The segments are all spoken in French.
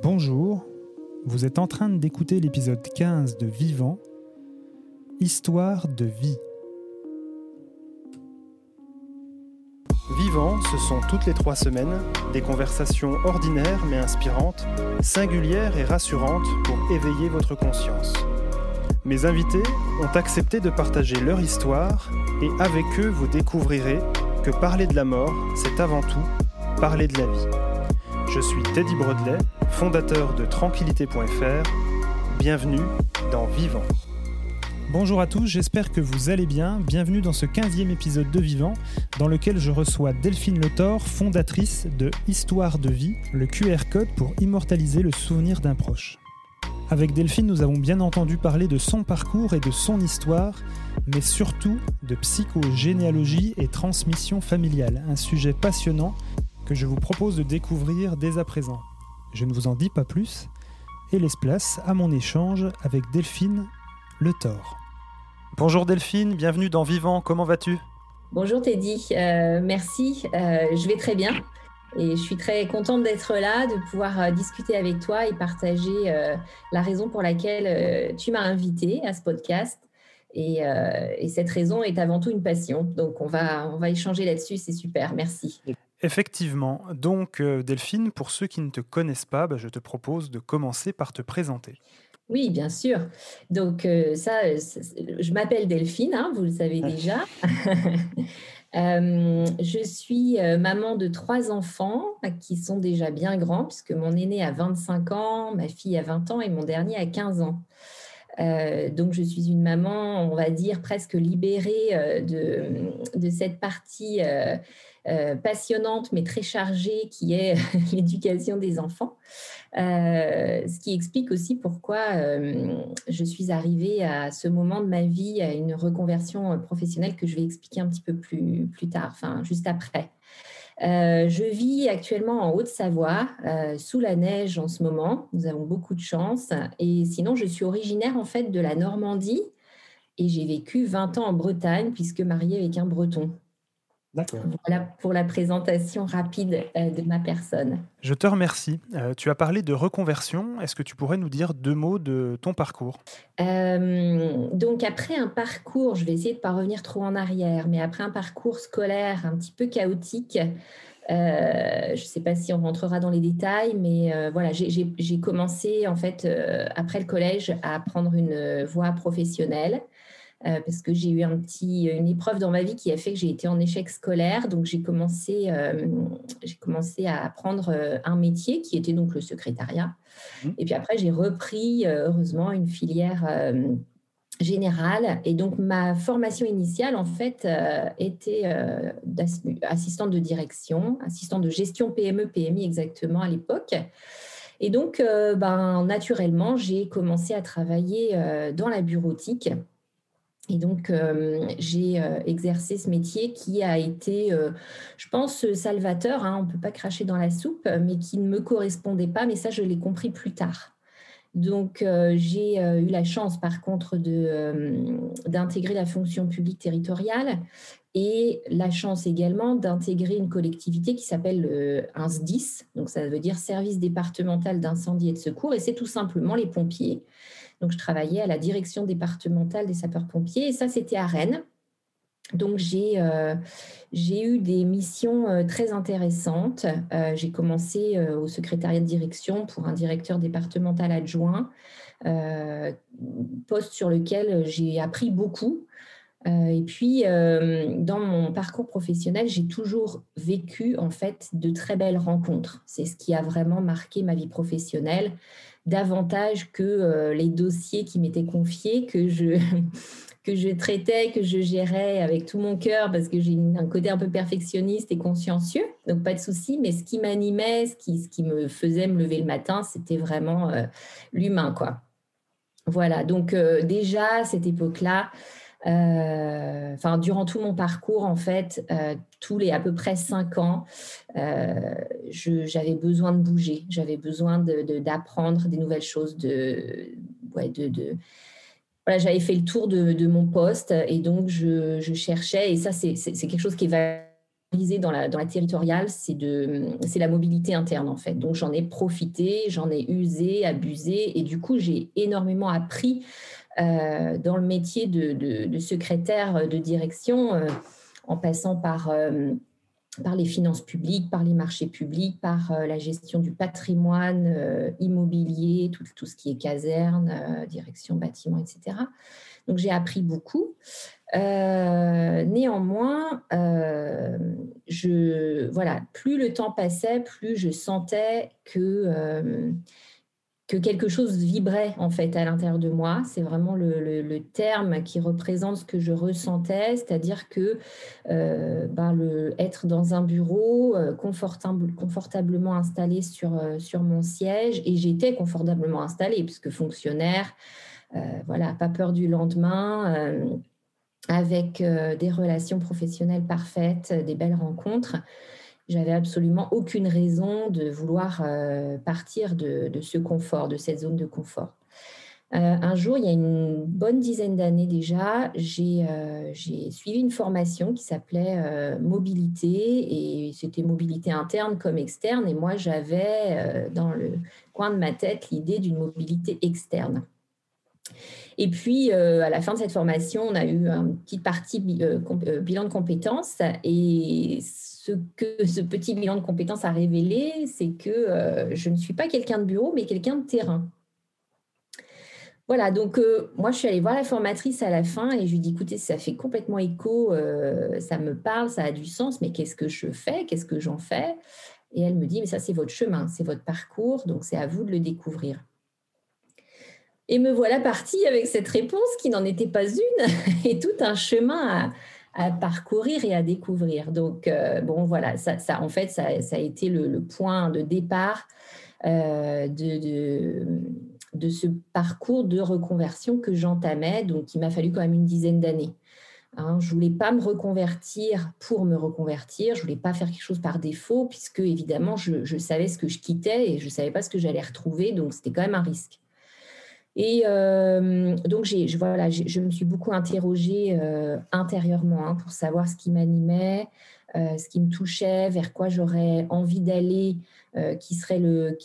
Bonjour, vous êtes en train d'écouter l'épisode 15 de Vivant, Histoire de vie. Vivant, ce sont toutes les trois semaines des conversations ordinaires mais inspirantes, singulières et rassurantes pour éveiller votre conscience. Mes invités ont accepté de partager leur histoire et avec eux vous découvrirez que parler de la mort, c'est avant tout parler de la vie. Je suis Teddy Brodelet, fondateur de tranquillité.fr. Bienvenue dans Vivant. Bonjour à tous, j'espère que vous allez bien. Bienvenue dans ce 15e épisode de Vivant, dans lequel je reçois Delphine Le fondatrice de Histoire de vie, le QR code pour immortaliser le souvenir d'un proche. Avec Delphine, nous avons bien entendu parler de son parcours et de son histoire, mais surtout de psychogénéalogie et transmission familiale, un sujet passionnant que je vous propose de découvrir dès à présent. Je ne vous en dis pas plus et laisse place à mon échange avec Delphine Le Thor. Bonjour Delphine, bienvenue dans Vivant, comment vas-tu? Bonjour Teddy, euh, merci, euh, je vais très bien et je suis très contente d'être là, de pouvoir euh, discuter avec toi et partager la raison pour laquelle tu m'as invité à ce podcast. Et, et, cette raison est avant tout une passion. Donc on va, on va échanger là-dessus, c'est super, merci. Effectivement. Donc, euh, Delphine, pour ceux qui ne te connaissent pas, bah, je te propose de commencer par te présenter. Oui, bien sûr. Donc, euh, ça, je m'appelle Delphine, hein, vous le savez déjà. Euh, je suis maman de trois enfants qui sont déjà bien grands, puisque mon aîné a 25 ans, ma fille a 20 ans et mon dernier a 15 ans. donc, je suis une maman, on va dire, presque libérée de, de, cette partie euh, passionnante mais très chargée qui est l'éducation des enfants. Euh, ce qui explique aussi pourquoi euh, je suis arrivée à ce moment de ma vie à une reconversion professionnelle que je vais expliquer un petit peu plus, plus tard, enfin juste après. je vis actuellement en Haute-Savoie, sous la neige en ce moment. Nous avons beaucoup de chance. Et sinon, je suis originaire en fait de la Normandie et j'ai vécu 20 ans en Bretagne puisque mariée avec un Breton. Voilà pour la présentation rapide euh, de ma personne. Je te remercie. Euh, tu as parlé de reconversion. Est-ce que tu pourrais nous dire deux mots de ton parcours? Euh, Donc après un parcours, je vais essayer de ne pas revenir trop en arrière, mais après un parcours scolaire un petit peu chaotique, je ne sais pas si on rentrera dans les détails, mais voilà, j'ai commencé en fait après le collège à prendre une voie professionnelle. Euh, parce que j'ai eu un petit, une épreuve dans ma vie qui a fait que j'ai été en échec scolaire. Donc j'ai commencé, euh, j'ai commencé à apprendre euh, un métier qui était donc le secrétariat. Mmh. Et puis après, j'ai repris, heureusement, une filière générale. Et donc ma formation initiale, en fait, était assistante de direction, assistante de gestion PME, PMI exactement à l'époque. Et donc, ben, naturellement, j'ai commencé à travailler dans la bureautique et donc, euh, j'ai euh, exercé ce métier qui a été, euh, je pense, salvateur. Hein, on ne peut pas cracher dans la soupe, mais qui ne me correspondait pas. Mais ça, je l'ai compris plus tard. Donc, j'ai eu la chance, par contre, d'intégrer la fonction publique territoriale et la chance également d'intégrer une collectivité qui s'appelle le SDIS. Donc, ça veut dire Service départemental d'incendie et de secours. Et c'est tout simplement les pompiers. Donc, je travaillais à la direction départementale des sapeurs-pompiers et ça, c'était à Rennes. Donc, j'ai euh, eu des missions euh, très intéressantes. Euh, j'ai commencé au secrétariat de direction pour un directeur départemental adjoint, poste sur lequel j'ai appris beaucoup. et puis, dans mon parcours professionnel, j'ai toujours vécu en fait de très belles rencontres. C'est ce qui a vraiment marqué ma vie professionnelle davantage que euh, les dossiers qui m'étaient confiés, que je, que je traitais, que je gérais avec tout mon cœur, parce que j'ai un côté un peu perfectionniste et consciencieux, donc pas de souci, mais ce qui m'animait, ce qui, ce qui me faisait me lever le matin, c'était vraiment euh, l'humain, quoi. Voilà, donc euh, déjà, à cette époque-là, durant tout mon parcours, en fait, tous les à peu près cinq ans, j'avais besoin de bouger, j'avais besoin d'apprendre de, des nouvelles choses, voilà, j'avais fait le tour de, mon poste et donc je, cherchais, et ça, c'est quelque chose qui est la, dans la territoriale, c'est la mobilité interne en fait. Donc j'en ai profité, j'en ai usé, abusé et du coup j'ai énormément appris euh, dans le métier de, de, secrétaire de direction euh, en passant par, euh, par les finances publiques, par les marchés publics, par la gestion du patrimoine immobilier, tout, ce qui est caserne, direction bâtiment, etc. Donc j'ai appris beaucoup. Euh, néanmoins, euh, je, voilà, plus le temps passait, plus je sentais que, euh, que quelque chose vibrait en fait à l'intérieur de moi. C'est vraiment le, terme qui représente ce que je ressentais, c'est-à-dire que ben, le, être dans un bureau confortable, confortablement installé sur, sur mon siège, et j'étais confortablement installée puisque fonctionnaire. voilà, pas peur du lendemain avec euh, des relations professionnelles parfaites, des belles rencontres. J'avais absolument aucune raison de vouloir euh, partir de, ce confort, de cette zone de confort. Euh, un jour, il y a une bonne dizaine d'années déjà, j'ai suivi une formation qui s'appelait mobilité et c'était mobilité interne comme externe. Et moi, j'avais dans le coin de ma tête l'idée d'une mobilité externe. Et puis, euh, à la fin de cette formation, on a eu une petite partie euh, euh, bilan de compétences. Et ce que ce petit bilan de compétences a révélé, c'est que je ne suis pas quelqu'un de bureau, mais quelqu'un de terrain. Voilà, donc moi, je suis allée voir la formatrice à la fin et je lui ai dit, écoutez, ça fait complètement écho, ça me parle, ça a du sens, mais qu'est-ce que je fais? Qu'est-ce que j'en fais? Et elle me dit, mais ça, c'est votre chemin, c'est votre parcours, donc c'est à vous de le découvrir. Et me voilà partie avec cette réponse qui n'en était pas une et tout un chemin à, parcourir et à découvrir. Donc, euh, bon, voilà, ça, en fait, ça, a été le, point de départ euh, de, de, ce parcours de reconversion que j'entamais. Donc, il m'a fallu quand même une dizaine d'années. Hein, je voulais pas me reconvertir pour me reconvertir. Je voulais pas faire quelque chose par défaut, puisque évidemment, je, je savais ce que je quittais et je savais pas ce que j'allais retrouver. Donc, c'était quand même un risque. Et euh, donc, je, voilà, je me suis beaucoup interrogée euh, intérieurement hein, pour savoir ce qui m'animait, euh, ce qui me touchait, vers quoi j'aurais envie d'aller, qui serait le,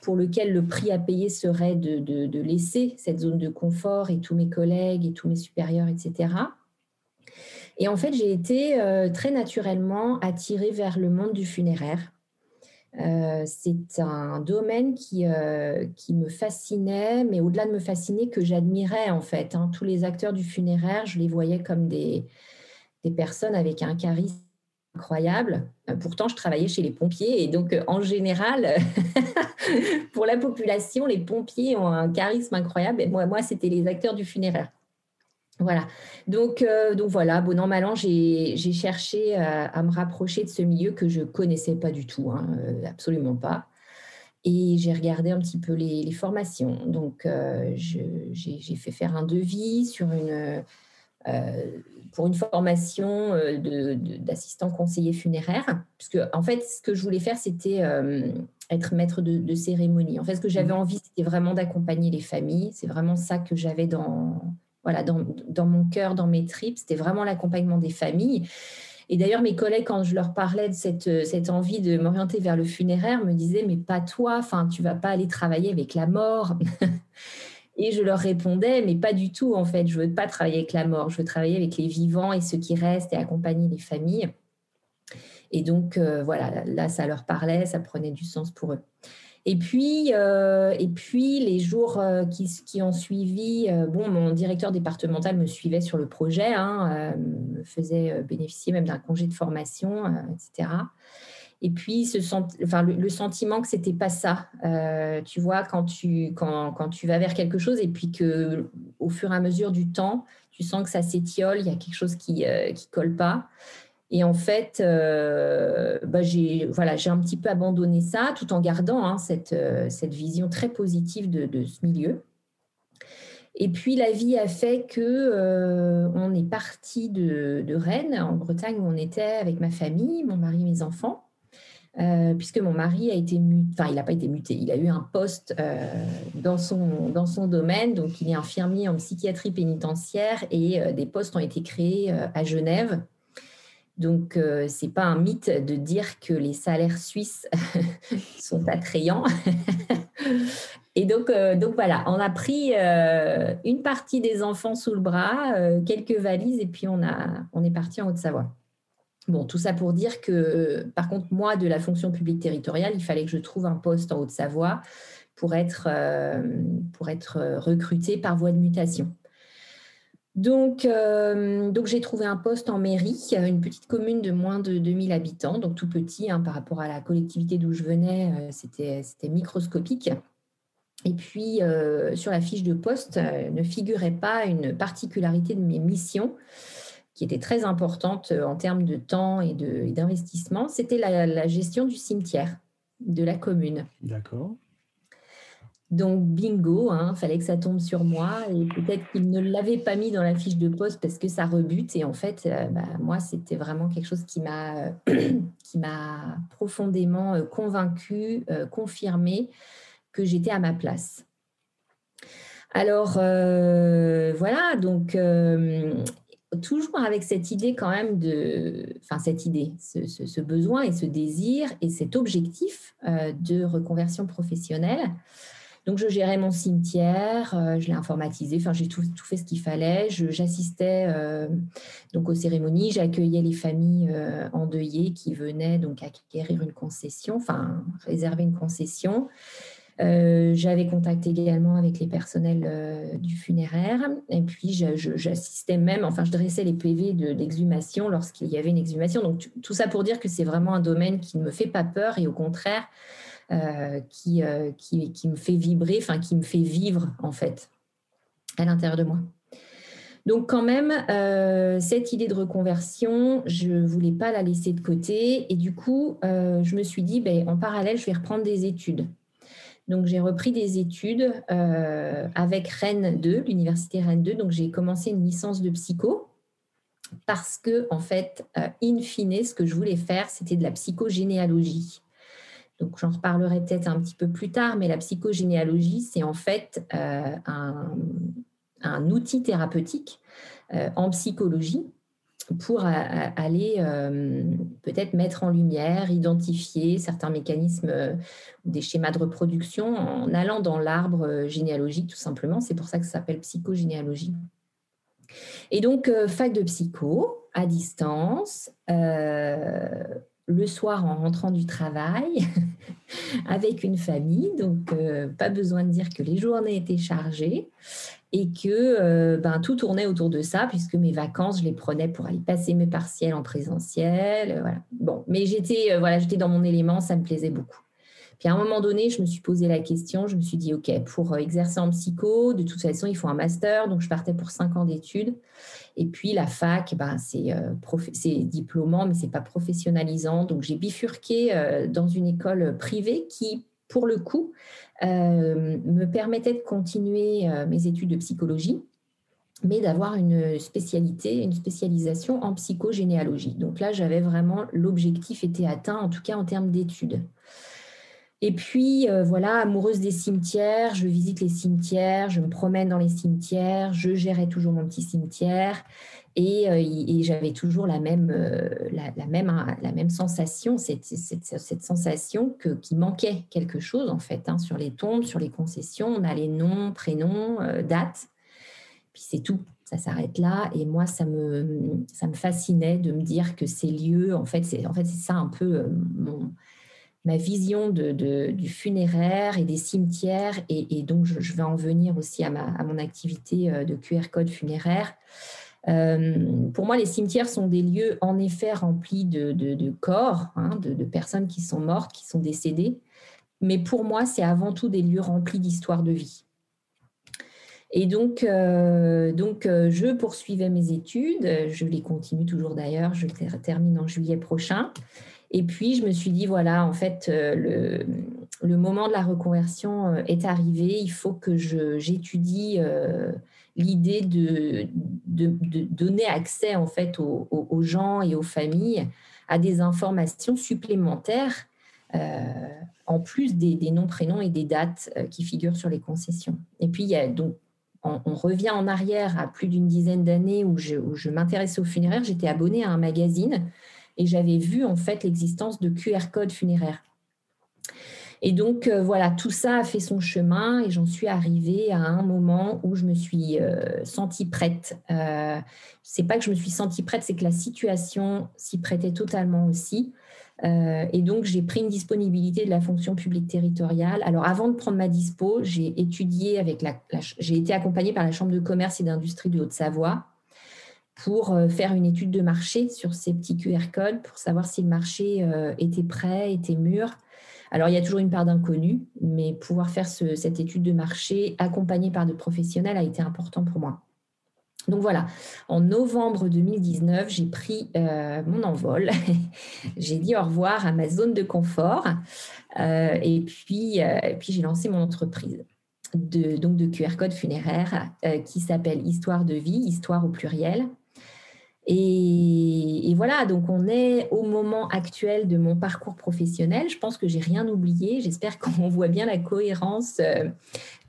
pour lequel le prix à payer serait de, de, laisser cette zone de confort et tous mes collègues et tous mes supérieurs, etc. Et en fait, j'ai été très naturellement attirée vers le monde du funéraire. Euh, c'est un domaine qui, euh, qui me fascinait, mais au-delà de me fasciner, que j'admirais en fait. Hein. Tous les acteurs du funéraire, je les voyais comme des, personnes avec un charisme incroyable. Euh, pourtant, je travaillais chez les pompiers et donc en général, pour la population, les pompiers ont un charisme incroyable. Moi c'était les acteurs du funéraire. Voilà. Donc, euh, donc voilà, bon an, mal an, j'ai cherché euh, à, me rapprocher de ce milieu que je connaissais pas du tout, hein, euh, absolument pas. Et j'ai regardé un petit peu les, formations. Donc, j'ai fait faire un devis sur une, pour une formation d'assistant conseiller funéraire. Parce que, en fait, ce que je voulais faire, c'était être maître de, de, cérémonie. En fait, ce que j'avais mmh. envie, c'était vraiment d'accompagner les familles. C'est vraiment ça que j'avais dans voilà, dans, mon cœur, dans mes tripes. C'était vraiment l'accompagnement des familles. Et d'ailleurs, mes collègues, quand je leur parlais de cette, cette envie de m'orienter vers le funéraire, me disaient, mais pas toi, enfin, tu vas pas aller travailler avec la mort. et je leur répondais, mais pas du tout, en fait. Je veux pas travailler avec la mort. Je veux travailler avec les vivants et ceux qui restent et accompagner les familles. Et donc, euh, voilà, là, ça leur parlait, ça prenait du sens pour eux. Et puis, euh, et puis les jours euh, qui, ont suivi, euh, bon, mon directeur départemental me suivait sur le projet, hein, me faisait bénéficier même d'un congé de formation, etc. Et puis, le, sentiment que c'était pas ça, tu vois, quand tu, quand, quand, tu vas vers quelque chose et puis que, au fur et à mesure du temps, tu sens que ça s'étiole, il y a quelque chose qui ne colle pas. Et en fait, euh, bah, j'ai voilà, un petit peu abandonné ça tout en gardant hein, cette, euh, cette, vision très positive de, ce milieu. Et puis la vie a fait que euh, on est parti de, Rennes, en Bretagne, où on était avec ma famille, mon mari mes enfants, puisque mon mari a été muté, enfin il n'a pas été muté, il a eu un poste dans, son, dans son domaine, donc il est infirmier en psychiatrie pénitentiaire et des postes ont été créés à Genève Donc, ce c'est pas un mythe de dire que les salaires suisses sont attrayants. Et donc, donc voilà, on a pris une partie des enfants sous le bras, quelques valises, et puis on, a, on est parti en Haute-Savoie. Bon, tout ça pour dire que, par contre, moi, de la fonction publique territoriale, il fallait que je trouve un poste en Haute-Savoie pour être, euh, pour être recruté par voie de mutation. Donc, euh, donc j'ai trouvé un poste en mairie, une petite commune de moins de 2000 habitants, donc tout petit hein, par rapport à la collectivité d'où je venais, euh, c'était microscopique. Et puis, sur la fiche de poste ne figurait pas une particularité de mes missions qui était très importante euh, en termes de temps et d'investissement, c'était la, gestion du cimetière de la commune. D'accord. Donc, bingo, hein, fallait que ça tombe sur moi. Et peut-être qu'il ne l'avait pas mis dans la fiche de poste parce que ça rebute. Et en fait, euh, bah, moi, c'était vraiment quelque chose qui m'a profondément euh, convaincu, confirmé que j'étais à ma place. Alors, voilà, donc, toujours avec cette idée quand même de, enfin cette idée, ce, besoin et ce désir et cet objectif euh, de reconversion professionnelle. Donc je gérais mon cimetière, euh, je l'ai informatisé, enfin j'ai tout, fait ce qu'il fallait. J'assistais euh, donc aux cérémonies, j'accueillais les familles endeuillées qui venaient donc acquérir une concession, enfin réserver une concession. Euh, j'avais contacté également avec les personnels euh, du funéraire et puis j'assistais même, enfin je dressais les PV d'exhumation lorsqu'il y avait une exhumation. Donc tout ça pour dire que c'est vraiment un domaine qui ne me fait pas peur et au contraire euh, qui, qui, qui, me fait vibrer, enfin qui me fait vivre en fait à l'intérieur de moi. Donc quand même, cette idée de reconversion, je ne voulais pas la laisser de côté. Et du coup, je me suis dit, ben, en parallèle, je vais reprendre des études. Donc, j'ai repris des études euh, avec Rennes 2, l'université Rennes 2. Donc, j'ai commencé une licence de psycho parce que, en fait, euh, in fine, ce que je voulais faire, c'était de la psychogénéalogie. Donc, j'en reparlerai peut-être un petit peu plus tard, mais la psychogénéalogie, c'est en fait euh, un, outil thérapeutique en psychologie pour aller euh, peut-être mettre en lumière, identifier certains mécanismes, euh, des schémas de reproduction en allant dans l'arbre euh, généalogique tout simplement. C'est pour ça que ça s'appelle psychogénéalogie. Et donc, fac de psycho à distance, le soir en rentrant du travail, avec une famille. Donc, pas besoin de dire que les journées étaient chargées et que euh, ben, tout tournait autour de ça, puisque mes vacances, je les prenais pour aller passer mes partiels en présentiel. Euh, voilà. Bon, mais j'étais euh, voilà, j'étais dans mon élément, ça me plaisait beaucoup. Puis à un moment donné, je me suis posé la question, je me suis dit, OK, pour exercer en psycho, de toute façon, il faut un master, donc je partais pour cinq ans d'études. Et puis la fac, ben, c'est diplômant, mais c'est pas professionnalisant. Donc j'ai bifurqué dans une école privée qui, pour le coup, euh, me permettait de continuer euh, mes études de psychologie, mais d'avoir une spécialité, une spécialisation en psychogénéalogie. Donc là, j'avais vraiment l'objectif était atteint, en tout cas en termes d'études. Et puis, euh, voilà, amoureuse des cimetières, je visite les cimetières, je me promène dans les cimetières, je gérais toujours mon petit cimetière. Et, euh, j'avais toujours la même, euh, la, même, la même sensation, cette, cette, sensation que, qu'il manquait quelque chose en fait hein, sur les tombes, sur les concessions. On a les noms, prénoms, dates, puis c'est tout. Ça s'arrête là. Et moi, ça me, ça me fascinait de me dire que ces lieux, en fait, c'est, en fait, c'est ça un peu mon, ma vision du funéraire et des cimetières. Et, donc, je, vais en venir aussi à, ma, mon activité de QR code funéraire. Euh, pour moi, les cimetières sont des lieux en effet remplis de, corps, hein, de, personnes qui sont mortes, qui sont décédées. Mais pour moi, c'est avant tout des lieux remplis d'histoires de vie. Et donc, euh, donc euh, je poursuivais mes études. Je les continue toujours d'ailleurs. Je termine en juillet prochain. Et puis, je me suis dit, voilà, en fait, le, le moment de la reconversion est arrivé. Il faut que j'étudie l'idée de, donner accès en fait aux, gens et aux familles à des informations supplémentaires euh, en plus des, noms, prénoms et des dates euh, qui figurent sur les concessions. Et puis, donc on, revient en arrière à plus d'une dizaine d'années où je, je m'intéressais aux funéraires, j'étais abonnée à un magazine et j'avais vu en fait l'existence de QR codes funéraires. Et donc euh, voilà, tout ça a fait son chemin et j'en suis arrivée à un moment où je me suis euh, sentie prête. Euh, c'est pas que je me suis sentie prête, c'est que la situation s'y prêtait totalement aussi. Euh, et donc j'ai pris une disponibilité de la fonction publique territoriale. Alors avant de prendre ma dispo, j'ai étudié avec la, j'ai été accompagnée par la Chambre de commerce et d'industrie de Haute-Savoie pour faire une étude de marché sur ces petits QR codes pour savoir si le marché était prêt, était mûr. Alors, il y a toujours une part d'inconnu, mais pouvoir faire cette étude de marché accompagnée par de professionnels a été important pour moi. Donc voilà, en novembre 2019, j'ai pris euh, mon envol. j'ai dit au revoir à ma zone de confort euh, et puis, euh, puis j'ai lancé mon entreprise de, donc de QR code funéraire qui s'appelle Histoire de vie, histoire au pluriel. Et, voilà, donc on est au moment actuel de mon parcours professionnel. Je pense que j'ai rien oublié. J'espère qu'on voit bien la cohérence euh,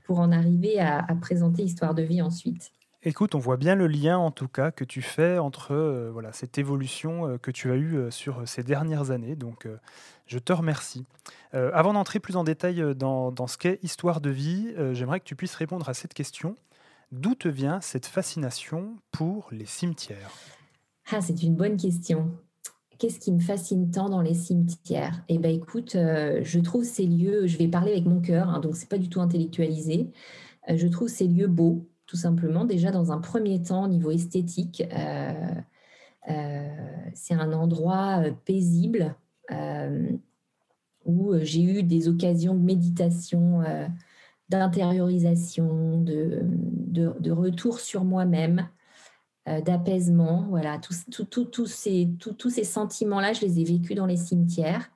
pour en arriver à, présenter Histoire de vie ensuite. Écoute, on voit bien le lien en tout cas que tu fais entre euh, voilà, cette évolution euh, que tu as eue sur ces dernières années. Donc je te remercie. avant d'entrer plus en détail dans, dans ce qu'est Histoire de vie, j'aimerais que tu puisses répondre à cette question. D'où te vient cette fascination pour les cimetières? Ah, c'est une bonne question. Qu'est-ce qui me fascine tant dans les cimetières? Eh bien, écoute, euh, je trouve ces lieux, je vais parler avec mon cœur, hein, donc c'est pas du tout intellectualisé. Euh, je trouve ces lieux beaux, tout simplement. Déjà, dans un premier temps, au niveau esthétique, euh, c'est un endroit paisible où j'ai eu des occasions de méditation, d'intériorisation, de, retour sur moi-même. Euh, d'apaisement. Voilà, tous ces, tous ces sentiments-là, je les ai vécus dans les cimetières.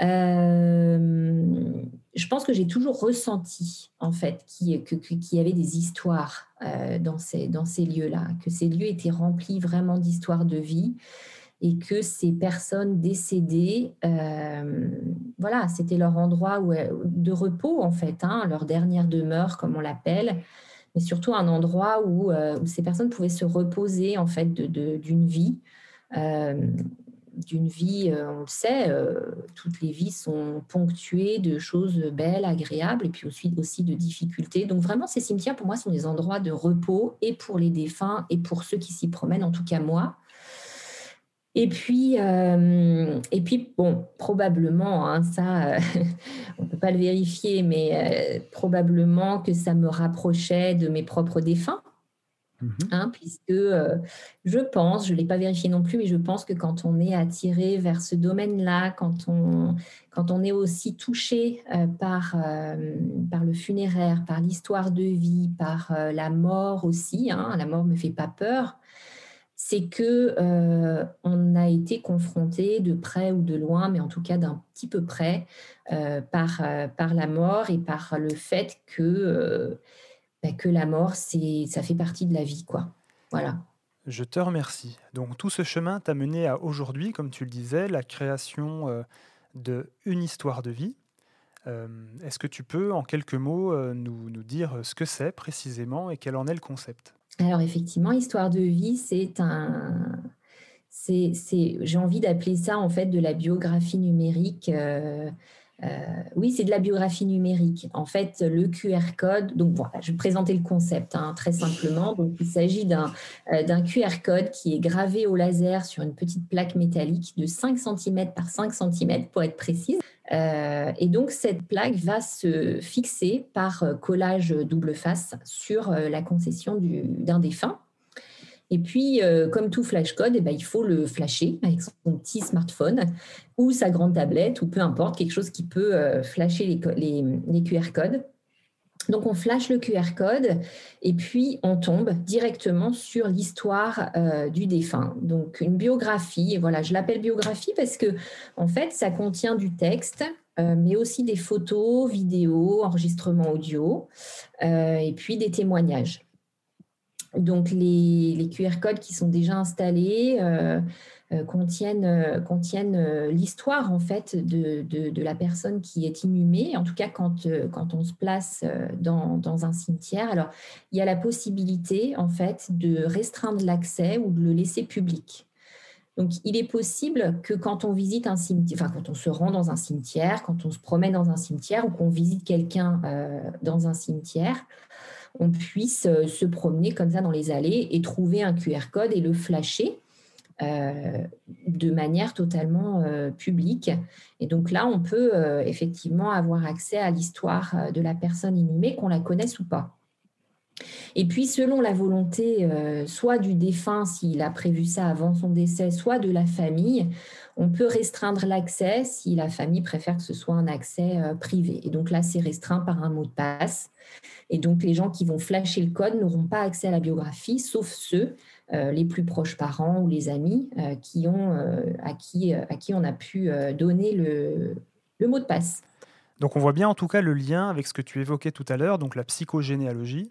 Euh, je pense que j'ai toujours ressenti, en fait, qu'il y avait des histoires euh, dans ces, dans ces lieux-là, que ces lieux étaient remplis vraiment d'histoires de vie et que ces personnes décédées, voilà, c'était leur endroit de repos, en fait, hein, leur dernière demeure, comme on l'appelle mais surtout un endroit euh, où, ces personnes pouvaient se reposer en fait d'une vie. Euh, d'une vie, euh, on le sait, toutes les vies sont ponctuées de choses belles, agréables, et puis aussi, aussi de difficultés. Donc vraiment, ces cimetières, pour moi, sont des endroits de repos, et pour les défunts, et pour ceux qui s'y promènent, en tout cas moi. Et puis, euh, et puis bon, probablement, hein, ça, euh, on ne peut pas le vérifier, mais euh, probablement que ça me rapprochait de mes propres défunts. Mhm. Hein, puisque je pense, je ne l'ai pas vérifié non plus, mais je pense que quand on est attiré vers ce domaine-là, quand on, quand on est aussi touché par, par le funéraire, par l'histoire de vie, par la mort aussi, hein, la mort ne me fait pas peur, c'est que euh, on a été confronté de près ou de loin, mais en tout cas d'un petit peu près, euh, par, euh, par la mort et par le fait que, bah, la mort, ça fait partie de la vie. quoi. Voilà. Je te remercie. Donc tout ce chemin t'a mené à aujourd'hui, comme tu le disais, la création de une histoire de vie. est-ce que tu peux, en quelques mots, nous, nous dire ce que c'est précisément et quel en est le concept? Alors effectivement, histoire de vie, c'est un, j'ai envie d'appeler ça en fait de la biographie numérique. Euh, euh, oui, c'est de la biographie numérique. En fait, le QR code, donc voilà, je vais présenter le concept hein, très simplement. Il s'agit d'un, euh, QR code qui est gravé au laser sur une petite plaque métallique de 5 cm par 5 cm pour être précise. Euh, et donc, cette plaque va se fixer par collage double face sur la concession d'un défunt. Et puis, comme tout flashcode, eh ben, il faut le flasher avec son petit smartphone ou sa grande tablette ou peu importe, quelque chose qui peut flasher les, QR codes. Donc on flash le QR code et puis on tombe directement sur l'histoire euh, du défunt. Donc une biographie, et voilà, je l'appelle biographie parce que en fait ça contient du texte, euh, mais aussi des photos, vidéos, enregistrements audio euh, et puis des témoignages. Donc les, QR codes qui sont déjà installés contiennent, contiennent l'histoire en fait de, de, la personne qui est inhumée, en tout cas quand, quand on se place dans, dans, un cimetière. Alors il y a la possibilité en fait de restreindre l'accès ou de le laisser public. Donc, il est possible que quand on visite un cimetière, enfin, quand on se rend dans un cimetière, quand on se promène dans un cimetière ou qu'on visite quelqu'un euh, dans un cimetière, on puisse euh, se promener comme ça dans les allées et trouver un QR code et le flasher euh, de manière totalement publique. Et donc là, on peut effectivement avoir accès à l'histoire de la personne inhumée, qu'on la connaisse ou pas. Et puis, selon la volonté, euh, soit du défunt, s'il a prévu ça avant son décès, soit de la famille, on peut restreindre l'accès si la famille préfère que ce soit un accès euh, privé. Et donc là, c'est restreint par un mot de passe. Et donc, les gens qui vont flasher le code n'auront pas accès à la biographie, sauf ceux, euh, les plus proches parents ou les amis, qui ont, à, qui, à qui on a pu donner le, le mot de passe. Donc on voit bien en tout cas le lien avec ce que tu évoquais tout à l'heure, donc la psychogénéalogie.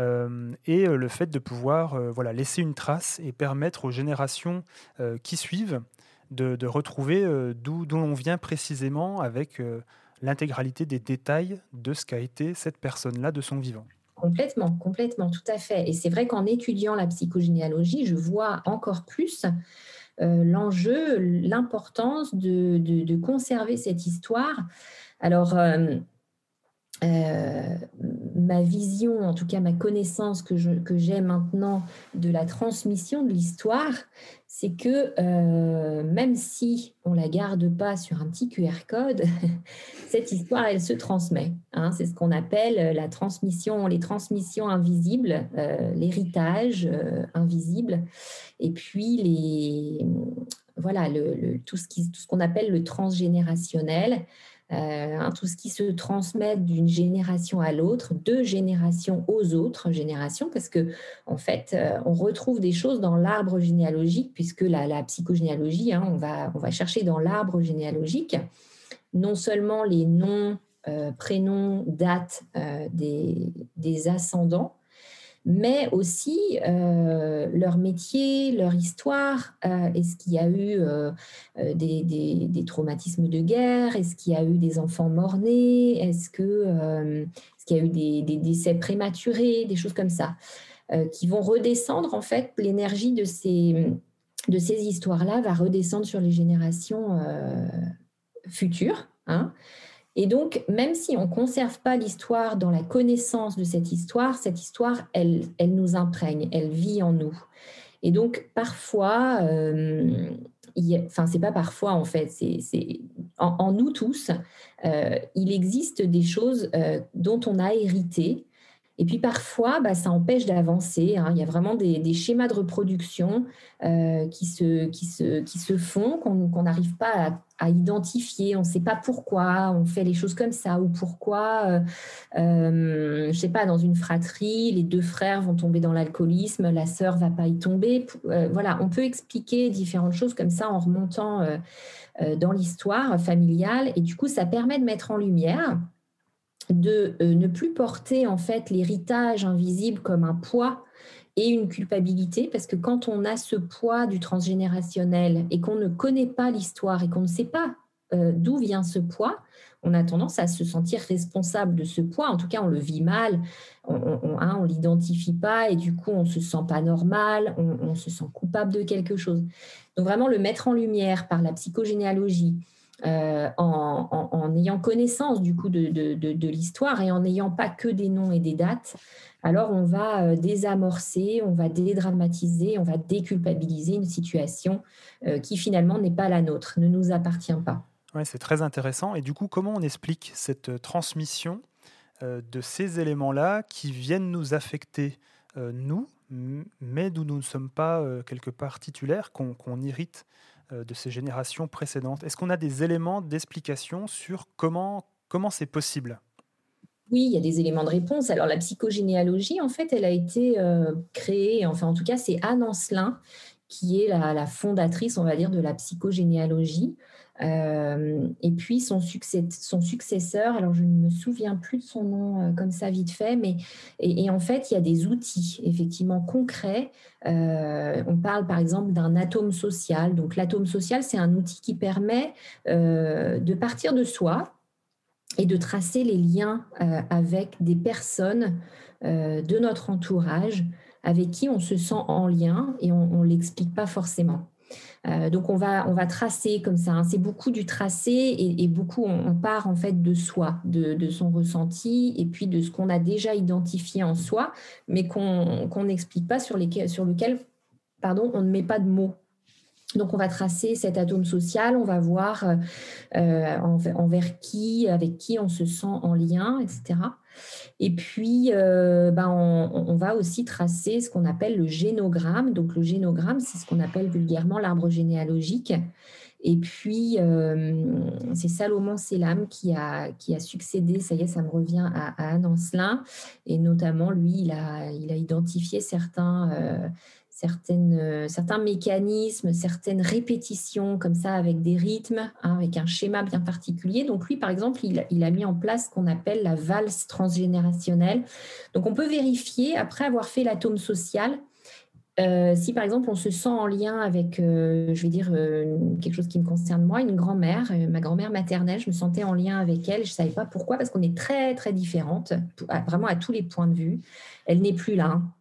Euh, et euh, le fait de pouvoir euh, voilà, laisser une trace et permettre aux générations qui suivent de, retrouver d'où l'on vient précisément avec l'intégralité des détails de ce qu'a été cette personne-là de son vivant. Complètement, complètement, tout à fait. Et c'est vrai qu'en étudiant la psychogénéalogie, je vois encore plus l'enjeu, l'importance de, de, conserver cette histoire. Alors, ma vision, en tout cas ma connaissance que, j'ai maintenant de la transmission de l'histoire, c'est que euh, même si on la garde pas sur un petit QR code, cette histoire, elle se transmet. Hein. c'est ce qu'on appelle la transmission, les transmissions invisibles, euh, l'héritage invisible, et puis les, voilà, tout ce qu'on appelle le transgénérationnel. Euh, hein, tout ce qui se transmet d'une génération à l'autre, de génération aux autres générations, parce que en fait, euh, on retrouve des choses dans l'arbre généalogique, puisque la, psychogénéalogie, hein, on, va, chercher dans l'arbre généalogique. Non seulement les noms, euh, prénoms, dates des ascendants, mais aussi euh, leur métier, leur histoire. Euh, est-ce qu'il y a eu euh, des, traumatismes de guerre? Est-ce qu'il y a eu des enfants morts-nés? Est-ce qu'il y a eu des, décès prématurés? Des choses comme ça, qui vont redescendre, en fait, l'énergie de ces, de ces histoires-là va redescendre sur les générations futures. Hein. Et donc, même si on ne conserve pas l'histoire dans la connaissance de cette histoire, cette histoire, elle, elle nous imprègne, elle vit en nous. Et donc, parfois, euh, enfin, c'est pas parfois en fait, c'est en, nous tous, euh, il existe des choses euh, dont on a hérité et puis parfois, bah, ça empêche d'avancer. Hein. Il y a vraiment des, schémas de reproduction euh, qui, se, qui, se, qui se font, qu'on n'arrive pas à, identifier. On ne sait pas pourquoi on fait les choses comme ça ou pourquoi, euh, euh, je ne sais pas, dans une fratrie, les deux frères vont tomber dans l'alcoolisme, la sœur va pas y tomber. voilà, on peut expliquer différentes choses comme ça en remontant dans l'histoire familiale. Et du coup, ça permet de mettre en lumière de euh, ne plus porter en fait l'héritage invisible comme un poids et une culpabilité, parce que quand on a ce poids du transgénérationnel et qu'on ne connaît pas l'histoire et qu'on ne sait pas euh, d'où vient ce poids, on a tendance à se sentir responsable de ce poids. En tout cas, on le vit mal, on ne hein, l'identifie pas et du coup, on se sent pas normal, on, se sent coupable de quelque chose. Donc vraiment, le mettre en lumière par la psychogénéalogie, euh, en, ayant connaissance du coup de, l'histoire et en n'ayant pas que des noms et des dates, alors on va euh, désamorcer, on va dédramatiser, on va déculpabiliser une situation euh, qui finalement n'est pas la nôtre, ne nous appartient pas. Oui, c'est très intéressant. Et du coup, comment on explique cette transmission de ces éléments-là qui viennent nous affecter, nous, mais d'où nous ne sommes pas quelque part titulaires, qu'on irrite de ces générations précédentes. Est-ce qu'on a des éléments d'explication sur comment comment c'est possible? Oui, il y a des éléments de réponse. Alors la psychogénéalogie, en fait, elle a été euh, créée, enfin en tout cas c'est Anne Ancelin qui est la, fondatrice, on va dire, de la psychogénéalogie. Euh, et puis son, successeur, alors je ne me souviens plus de son nom euh, comme ça vite fait, mais et, en fait il y a des outils effectivement concrets. Euh, on parle par exemple d'un atome social. Donc l'atome social, c'est un outil qui permet de partir de soi et de tracer les liens avec des personnes de notre entourage avec qui on se sent en lien et on ne l'explique pas forcément. Euh, donc on va, tracer comme ça. Hein. C'est beaucoup du tracé et, beaucoup on, part en fait de soi, de, son ressenti et puis de ce qu'on a déjà identifié en soi, mais qu'on n'explique pas sur, sur lequel pardon, on ne met pas de mots. Donc on va tracer cet atome social, on va voir euh, envers qui, avec qui on se sent en lien, etc. Et puis, euh, ben, on, va aussi tracer ce qu'on appelle le génogramme. Donc, le génogramme, c'est ce qu'on appelle vulgairement l'arbre généalogique. Et puis, euh, c'est Salomon Selam qui a, qui a succédé, ça y est, ça me revient à, à Anne Ancelin. Et notamment, lui, il a, il a identifié certains, euh, certaines, euh, certains mécanismes, certaines répétitions comme ça avec des rythmes, hein, avec un schéma bien particulier. Donc lui, par exemple, il, a mis en place ce qu'on appelle la valse transgénérationnelle. Donc on peut vérifier, après avoir fait l'atome social, euh, si par exemple on se sent en lien avec, euh, je vais dire quelque chose qui me concerne moi, une grand-mère, ma grand-mère maternelle, je me sentais en lien avec elle, je ne savais pas pourquoi, parce qu'on est très très différentes, vraiment à tous les points de vue. Elle n'est plus là. Hein.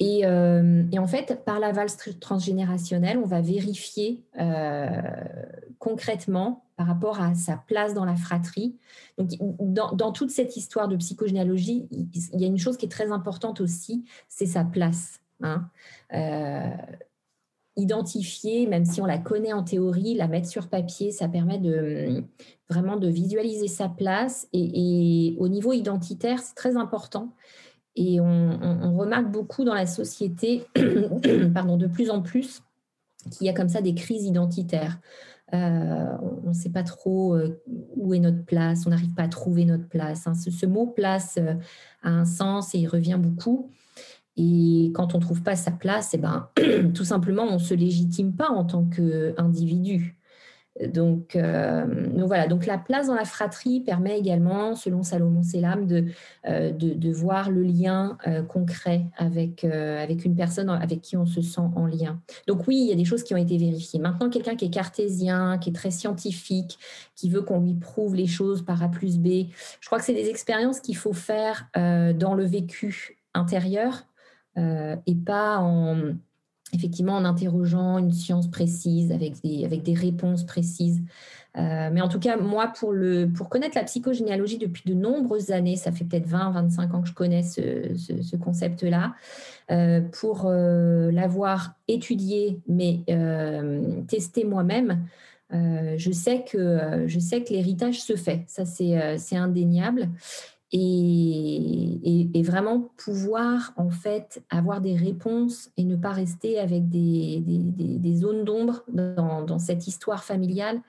Euh, et, en fait, par la valse transgénérationnelle, on va vérifier euh, concrètement par rapport à sa place dans la fratrie. Donc, dans, toute cette histoire de psychogénéalogie, il y a une chose qui est très importante aussi, c'est sa place. Hein. Euh, identifier, même si on la connaît en théorie, la mettre sur papier, ça permet de vraiment de visualiser sa place. et au niveau identitaire, c'est très important et on, remarque beaucoup dans la société, pardon, de plus en plus, qu'il y a comme ça des crises identitaires. Euh, on ne sait pas trop euh, où est notre place, on n'arrive pas à trouver notre place. Hein. Ce, mot place euh, a un sens et il revient beaucoup. Et quand on ne trouve pas sa place, eh ben, tout simplement, on ne se légitime pas en tant qu'individu. Donc, euh, donc, voilà, donc la place dans la fratrie permet également, selon Salomon Selam, de, euh, de, voir le lien euh, concret avec, avec une personne avec qui on se sent en lien. Donc oui, il y a des choses qui ont été vérifiées. Maintenant, quelqu'un qui est cartésien, qui est très scientifique, qui veut qu'on lui prouve les choses par A plus B, je crois que c'est des expériences qu'il faut faire dans le vécu intérieur et pas en effectivement en interrogeant une science précise, avec des, avec des réponses précises. Euh, mais en tout cas, moi, pour, le, pour connaître la psychogénéalogie depuis de nombreuses années, ça fait peut-être 20, 25 ans que je connais ce, ce, concept-là, euh, pour euh, l'avoir étudié, mais testé moi-même, je sais que, je sais que l'héritage se fait. Ça, c'est indéniable et, vraiment pouvoir en fait avoir des réponses et ne pas rester avec des, des, zones d'ombre dans, cette histoire familiale.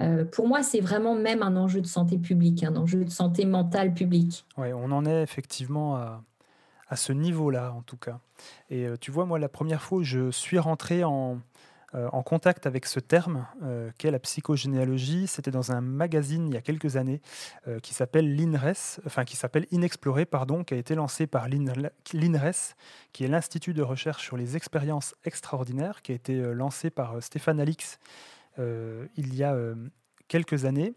Euh, pour moi, c'est vraiment même un enjeu de santé publique, un enjeu de santé mentale publique. Oui, on en est effectivement à, à ce niveau-là, en tout cas. Et euh, tu vois, moi, la première fois je suis rentré en, en contact avec ce terme euh, qu'est la psychogénéalogie. C'était dans un magazine il y a quelques années euh, qui s'appelle l'INRES, enfin qui s'appelle Inexploré, pardon, qui a été lancé par l'INRES, qui est l'Institut de recherche sur les expériences extraordinaires, qui a été lancé par Stéphane Alix il y a quelques années.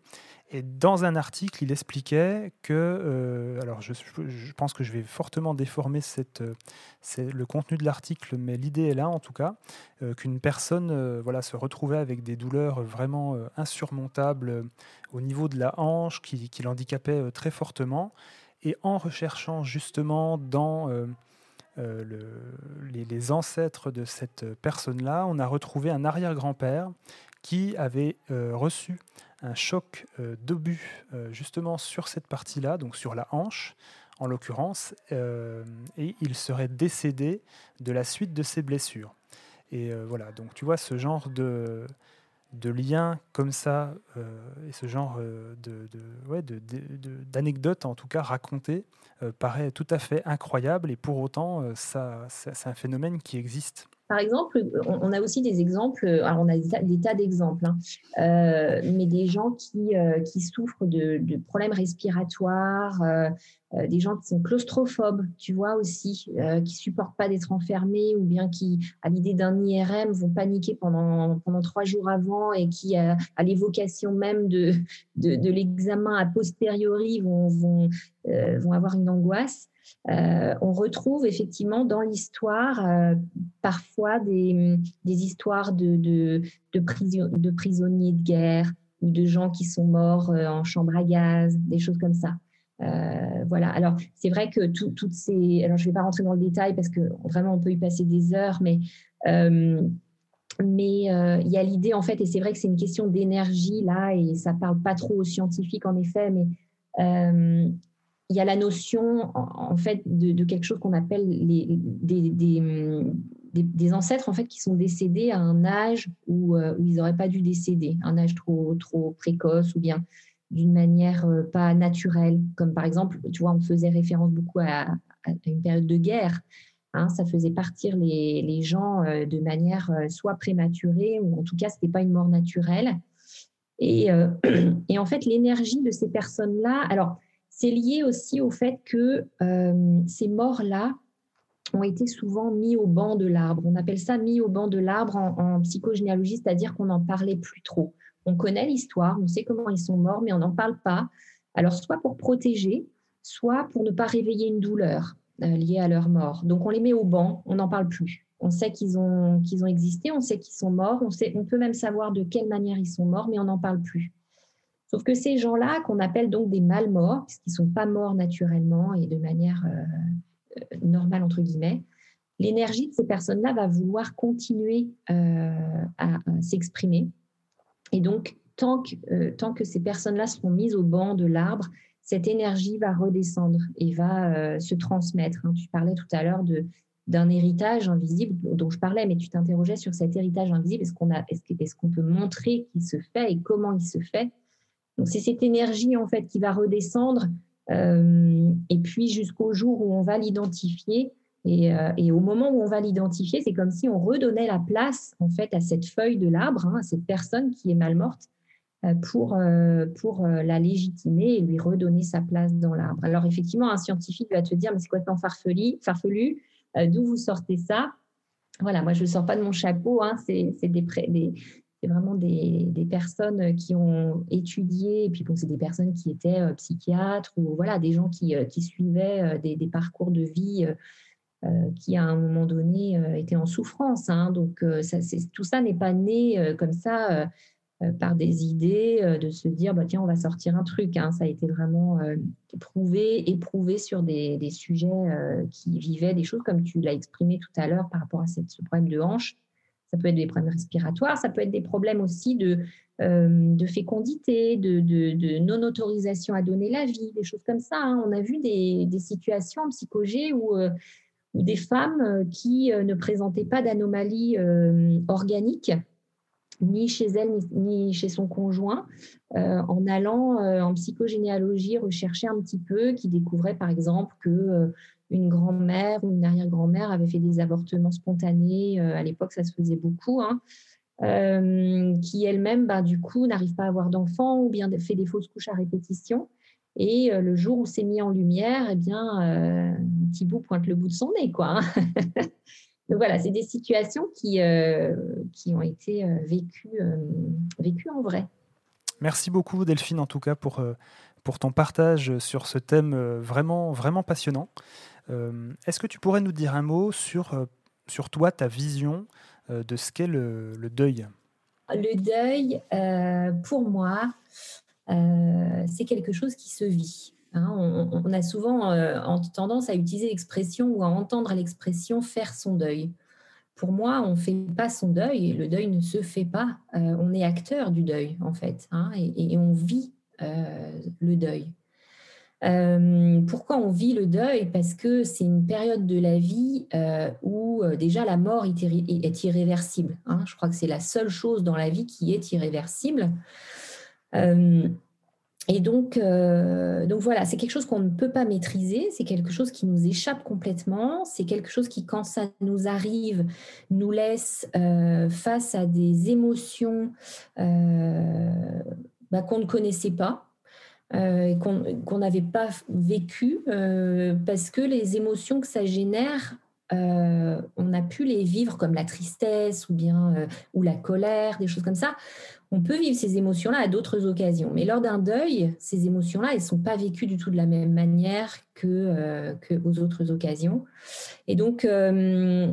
Et dans un article, il expliquait que, euh, alors je, pense que je vais fortement déformer euh, le contenu de l'article, mais l'idée est là en tout cas, euh, qu'une personne voilà, se retrouvait avec des douleurs vraiment insurmontables au niveau de la hanche qui, qui l'handicapait très fortement. Et en recherchant justement dans le, les, les, ancêtres de cette personne-là, on a retrouvé un arrière-grand-père qui avait reçu un choc euh, d'obus euh, justement sur cette partie-là, donc sur la hanche en l'occurrence, euh, et il serait décédé de la suite de ses blessures. Et voilà, donc tu vois ce genre de, de lien comme ça et ce genre de, d'anecdotes en tout cas racontées paraît tout à fait incroyable et pour autant ça, c'est un phénomène qui existe Par exemple, on, a aussi des exemples, alors on a des tas, d'exemples, hein, euh, mais des gens qui, euh, qui souffrent de, problèmes respiratoires, euh, des gens qui sont claustrophobes, tu vois aussi, qui supportent pas d'être enfermés ou bien qui, à l'idée d'un IRM, vont paniquer pendant, pendant trois jours avant et qui, à, l'évocation même de, de, de l'examen a posteriori, vont, vont, vont avoir une angoisse. Euh, on retrouve effectivement dans l'histoire euh, parfois des, histoires de, de, prisonniers de guerre ou de gens qui sont morts euh, en chambre à gaz, des choses comme ça. Voilà. Alors, c'est vrai que toutes ces. Alors, je ne vais pas rentrer dans le détail parce que vraiment, on peut y passer des heures, mais. mais il y a l'idée, en fait, et c'est vrai que c'est une question d'énergie, là, et ça ne parle pas trop aux scientifiques, en effet, mais il y a la notion en, fait de, quelque chose qu'on appelle les, des, ancêtres en fait qui sont décédés à un âge où, euh, ils n'auraient pas dû décéder, un âge trop, trop précoce ou bien d'une manière euh, pas naturelle, comme par exemple, tu vois, on faisait référence beaucoup à, une période de guerre. Hein, ça faisait partir les, gens euh, de manière soit prématurée ou en tout cas, ce n'était pas une mort naturelle. Et, en fait, l'énergie de ces personnes-là, alors c'est lié aussi au fait que euh, ces morts-là ont été souvent mis au banc de l'arbre. On appelle ça mis au banc de l'arbre en, psychogénéalogie, c'est-à-dire qu'on n'en parlait plus trop. On connaît l'histoire, on sait comment ils sont morts, mais on n'en parle pas. Alors, soit pour protéger, soit pour ne pas réveiller une douleur euh, liée à leur mort. Donc, on les met au banc, on n'en parle plus. On sait qu'ils ont, existé, on sait qu'ils sont morts, on, sait, on peut même savoir de quelle manière ils sont morts, mais on n'en parle plus. Sauf que ces gens-là, qu'on appelle donc des mal morts, puisqu'ils ne sont pas morts naturellement et de manière euh, euh, normale, entre guillemets, l'énergie de ces personnes-là va vouloir continuer à, s'exprimer. Et donc, tant que, tant que ces personnes-là seront mises au banc de l'arbre, cette énergie va redescendre et va se transmettre. Hein. Tu parlais tout à l'heure d'un héritage invisible dont je parlais, mais tu t'interrogeais sur cet héritage invisible. Est-ce qu'on, est-ce peut montrer qu'il se fait et comment il se fait? Donc c'est cette énergie en fait qui va redescendre euh, et puis jusqu'au jour où on va l'identifier. Euh, et, au moment où on va l'identifier, c'est comme si on redonnait la place en fait à cette feuille de l'arbre, hein, à cette personne qui est mal morte, euh, pour, pour la légitimer et lui redonner sa place dans l'arbre. Alors effectivement, un scientifique va te dire, mais c'est quoi farfelu, farfelu d'où vous sortez ça? Voilà, moi je ne sors pas de mon chapeau, hein, c'est des, vraiment des, personnes qui ont étudié, et puis bon, c'est des personnes qui étaient euh, psychiatres ou voilà, des gens qui, euh, qui suivaient euh, des, parcours de vie qui, à un moment donné, étaient en souffrance. Hein. Donc, ça, tout ça n'est pas né comme ça par des idées de se dire, bah, tiens, on va sortir un truc. Hein. Ça a été vraiment prouvé, éprouvé sur des, sujets qui vivaient des choses, comme tu l'as exprimé tout à l'heure par rapport à ce problème de hanche ça peut être des problèmes respiratoires, ça peut être des problèmes aussi de, euh, fécondité, de, non-autorisation à donner la vie, des choses comme ça. Hein. On a vu des, des situations en psychogé où, euh, où, des femmes euh, qui ne présentaient pas d'anomalie organique, ni chez elle, ni, chez son conjoint, en allant en psychogénéalogie rechercher un petit peu, qui découvraient par exemple que une grand-mère ou une arrière-grand-mère avait fait des avortements spontanés. Euh, à l'époque, ça se faisait beaucoup. Hein. Euh, qui elle-même, bah, du coup, n'arrive pas à avoir d'enfants ou bien fait des fausses couches à répétition. Et euh, le jour où c'est mis en lumière, eh bien, Thibault pointe le bout de son nez, quoi. Hein. Donc voilà, c'est des situations qui, qui ont été vécues, vécues en vrai. Merci beaucoup Delphine en tout cas pour, pour ton partage sur ce thème vraiment, vraiment passionnant. Euh, est-ce que tu pourrais nous dire un mot sur, euh, sur toi, ta vision euh, de ce qu'est le, deuil? Le deuil, pour moi, c'est quelque chose qui se vit. Hein. on, a souvent tendance à utiliser l'expression ou à entendre l'expression faire son deuil. Pour moi, on ne fait pas son deuil, le deuil ne se fait pas. on est acteur du deuil, en fait, hein, et, on vit le deuil. Euh, pourquoi on vit le deuil? Parce que c'est une période de la vie euh, où euh, déjà la mort est, irréversible. Hein. Je crois que c'est la seule chose dans la vie qui est irréversible. Et donc, euh, donc voilà, c'est quelque chose qu'on ne peut pas maîtriser, c'est quelque chose qui nous échappe complètement, c'est quelque chose qui, quand ça nous arrive, nous laisse euh, face à des émotions euh, bah, qu'on ne connaissait pas. qu'on n'avait pas vécu parce que les émotions que ça génère, on a pu les vivre comme la tristesse ou bien ou la colère, des choses comme ça on peut vivre ces émotions-là à d'autres occasions. Mais lors d'un deuil, ces émotions-là, elles sont pas vécues du tout de la même manière que, euh, aux autres occasions. Et donc, euh,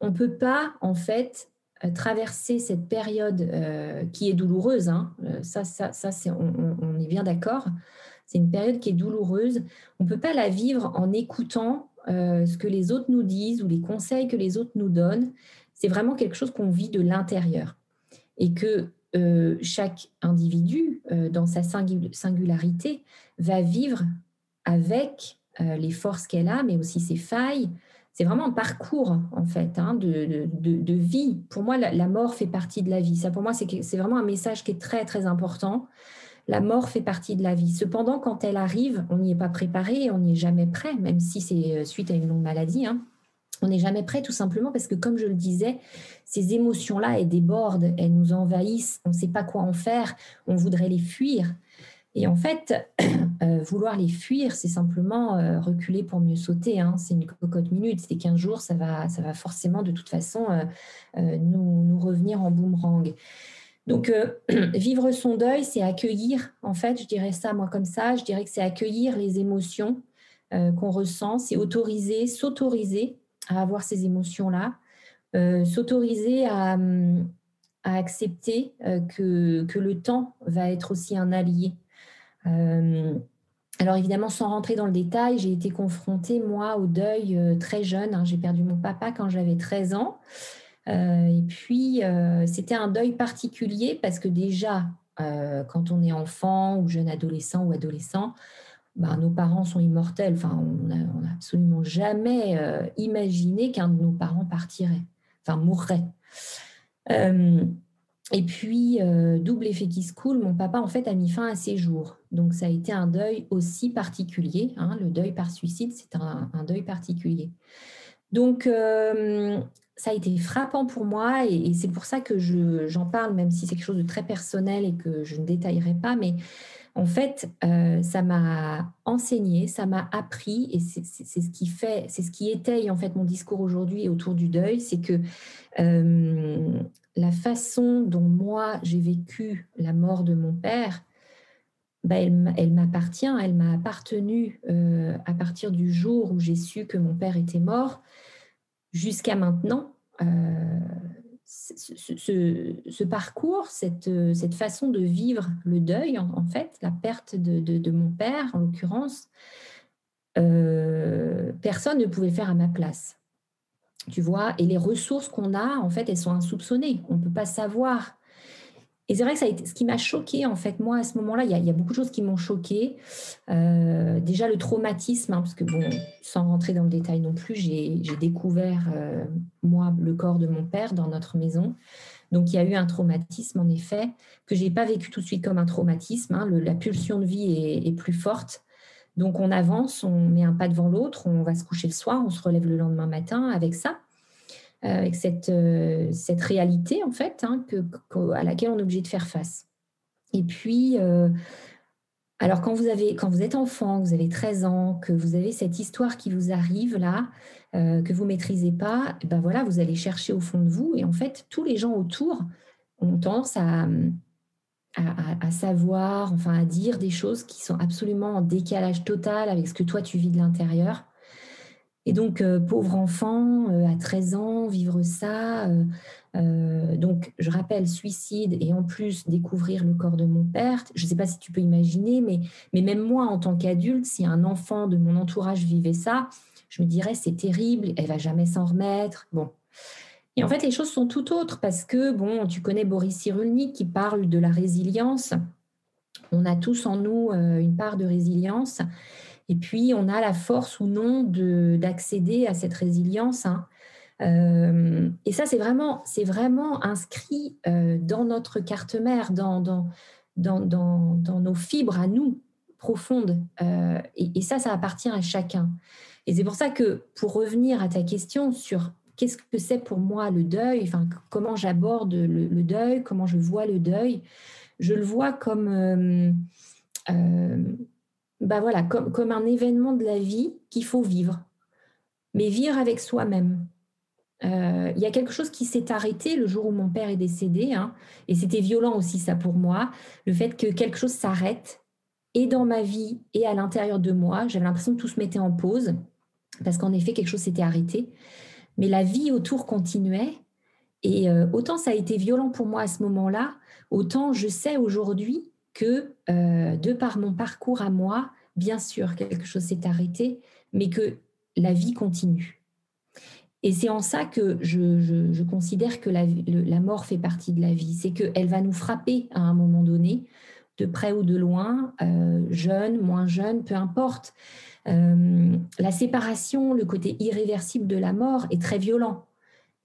on peut pas, en fait, euh, traverser cette période qui est douloureuse. Hein. Ça, ça, ça c'est, on, on, est bien d'accord. C'est une période qui est douloureuse. On peut pas la vivre en écoutant ce que les autres nous disent ou les conseils que les autres nous donnent. C'est vraiment quelque chose qu'on vit de l'intérieur. Et que euh, chaque individu, euh, dans sa singularité, va vivre avec euh, les forces qu'elle a, mais aussi ses failles. C'est vraiment un parcours, en fait, hein, de, de, vie. Pour moi, la, mort fait partie de la vie. Ça, pour moi, c'est vraiment un message qui est très, très important. La mort fait partie de la vie. Cependant, quand elle arrive, on n'y est pas préparé, on n'y est jamais prêt, même si c'est suite à une longue maladie. Hein on n'est jamais prêt tout simplement parce que, comme je le disais, ces émotions-là, elles débordent, elles nous envahissent, on ne sait pas quoi en faire, on voudrait les fuir. Et en fait, euh, vouloir les fuir, c'est simplement euh, reculer pour mieux sauter. Hein. C'est une cocotte minute, c'est 15 jours, ça va, ça va forcément de toute façon euh, nous, revenir en boomerang. Donc, vivre son deuil, c'est accueillir, en fait, je dirais ça moi comme ça, je dirais que c'est accueillir les émotions qu'on ressent, c'est autoriser, s'autoriser à avoir ces émotions-là, euh, s'autoriser à, accepter euh, que, le temps va être aussi un allié. Euh, alors évidemment, sans rentrer dans le détail, j'ai été confrontée, moi, au deuil très jeune. Hein. J'ai perdu mon papa quand j'avais 13 ans. Et puis, c'était un deuil particulier parce que déjà, quand on est enfant ou jeune adolescent ou adolescent, ben, nos parents sont immortels. Enfin, on n'a absolument jamais euh, imaginé qu'un de nos parents partirait, enfin mourrait. Euh, et puis, euh, double effet qui se coule, mon papa en fait a mis fin à ses jours. Donc ça a été un deuil aussi particulier. Hein. le deuil par suicide, c'est un, deuil particulier. Donc ça a été frappant pour moi et, c'est pour ça que j'en parle, même si c'est quelque chose de très personnel et que je ne détaillerai pas, mais en fait, euh, ça m'a enseigné, ça m'a appris, et c'est ce qui fait, c'est ce qui étaye en fait mon discours aujourd'hui autour du deuil, c'est que euh, la façon dont moi j'ai vécu la mort de mon père, bah, elle, m'appartient, elle m'a appartenu euh, à partir du jour où j'ai su que mon père était mort jusqu'à maintenant ce, parcours, cette, cette, façon de vivre le deuil, en, fait, la perte de, mon père, en l'occurrence, euh, personne ne pouvait faire à ma place. Tu vois, et les ressources qu'on a, en fait, elles sont insoupçonnées. On ne peut pas savoir et c'est vrai que ça ce qui m'a choqué, en fait, moi, à ce moment-là, il, y a beaucoup de choses qui m'ont choqué. Euh, déjà, le traumatisme, hein, parce que, bon, sans rentrer dans le détail non plus, j'ai découvert, euh, moi, le corps de mon père dans notre maison. Donc, il y a eu un traumatisme, en effet, que je n'ai pas vécu tout de suite comme un traumatisme. Hein. la pulsion de vie est, plus forte. Donc, on avance, on met un pas devant l'autre, on va se coucher le soir, on se relève le lendemain matin avec ça. Euh, avec cette, euh, cette réalité en fait hein, que, à laquelle on est obligé de faire face. Et puis, euh, alors quand vous, avez, quand vous êtes enfant, vous avez 13 ans, que vous avez cette histoire qui vous arrive là, que vous maîtrisez pas, ben voilà, vous allez chercher au fond de vous et en fait, tous les gens autour ont tendance à, à, à, savoir, enfin à dire des choses qui sont absolument en décalage total avec ce que toi tu vis de l'intérieur. Et donc, euh, pauvre enfant, euh, à 13 ans, vivre ça. Euh, donc, je rappelle, suicide et en plus découvrir le corps de mon père. Je ne sais pas si tu peux imaginer, mais, même moi, en tant qu'adulte, si un enfant de mon entourage vivait ça, je me dirais, c'est terrible, elle va jamais s'en remettre. Bon. Et en fait, les choses sont tout autres parce que, bon, tu connais Boris Cyrulnik qui parle de la résilience. On a tous en nous une part de résilience. Et puis, on a la force ou non d'accéder à cette résilience. Hein. Euh, et ça, c'est vraiment, vraiment inscrit euh, dans notre carte mère, dans, dans, dans, nos fibres à nous, profondes. Euh, et, ça, ça appartient à chacun. Et c'est pour ça que, pour revenir à ta question sur qu'est-ce que c'est pour moi le deuil, enfin, comment j'aborde le, deuil, comment je vois le deuil, je le vois comme, bah voilà, comme, comme un événement de la vie qu'il faut vivre, mais vivre avec soi-même. Euh, il y a quelque chose qui s'est arrêté le jour où mon père est décédé, hein, et c'était violent aussi ça pour moi, le fait que quelque chose s'arrête, et dans ma vie et à l'intérieur de moi, j'avais l'impression que tout se mettait en pause, parce qu'en effet quelque chose s'était arrêté, mais la vie autour continuait, et euh, autant ça a été violent pour moi à ce moment-là, autant je sais aujourd'hui que euh, de par mon parcours à moi, bien sûr quelque chose s'est arrêté, mais que la vie continue. Et c'est en ça que je, considère que la, mort fait partie de la vie. C'est qu'elle va nous frapper à un moment donné, de près ou de loin, euh, jeune, moins jeune, peu importe. Euh, la séparation, le côté irréversible de la mort est très violent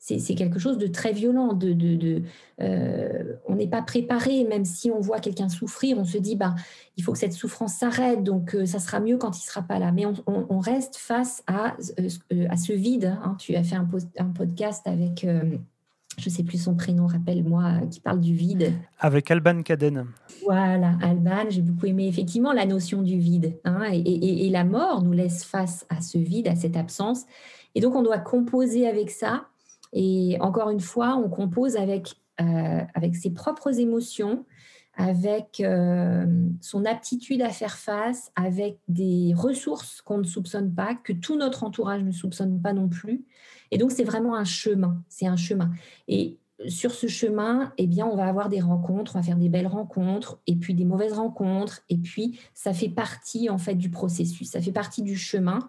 c'est quelque chose de très violent. De, euh, on n'est pas préparé, même si on voit quelqu'un souffrir, on se dit, bah, il faut que cette souffrance s'arrête, donc euh, ça sera mieux quand il ne sera pas là. Mais on, reste face à, euh, à ce vide. Hein. Tu as fait un, un podcast avec, je ne sais plus son prénom, rappelle-moi, qui parle du vide. Avec Alban Kaden. Voilà, Alban, j'ai beaucoup aimé effectivement la notion du vide. Hein, et la mort nous laisse face à ce vide, à cette absence. Et donc on doit composer avec ça et encore une fois, on compose avec, euh, ses propres émotions, avec euh, son aptitude à faire face, avec des ressources qu'on ne soupçonne pas, que tout notre entourage ne soupçonne pas non plus. Et donc, c'est vraiment un chemin. C'est un chemin. Et sur ce chemin, eh bien, on va avoir des rencontres, on va faire des belles rencontres, et puis des mauvaises rencontres, et puis ça fait partie en fait du processus, ça fait partie du chemin.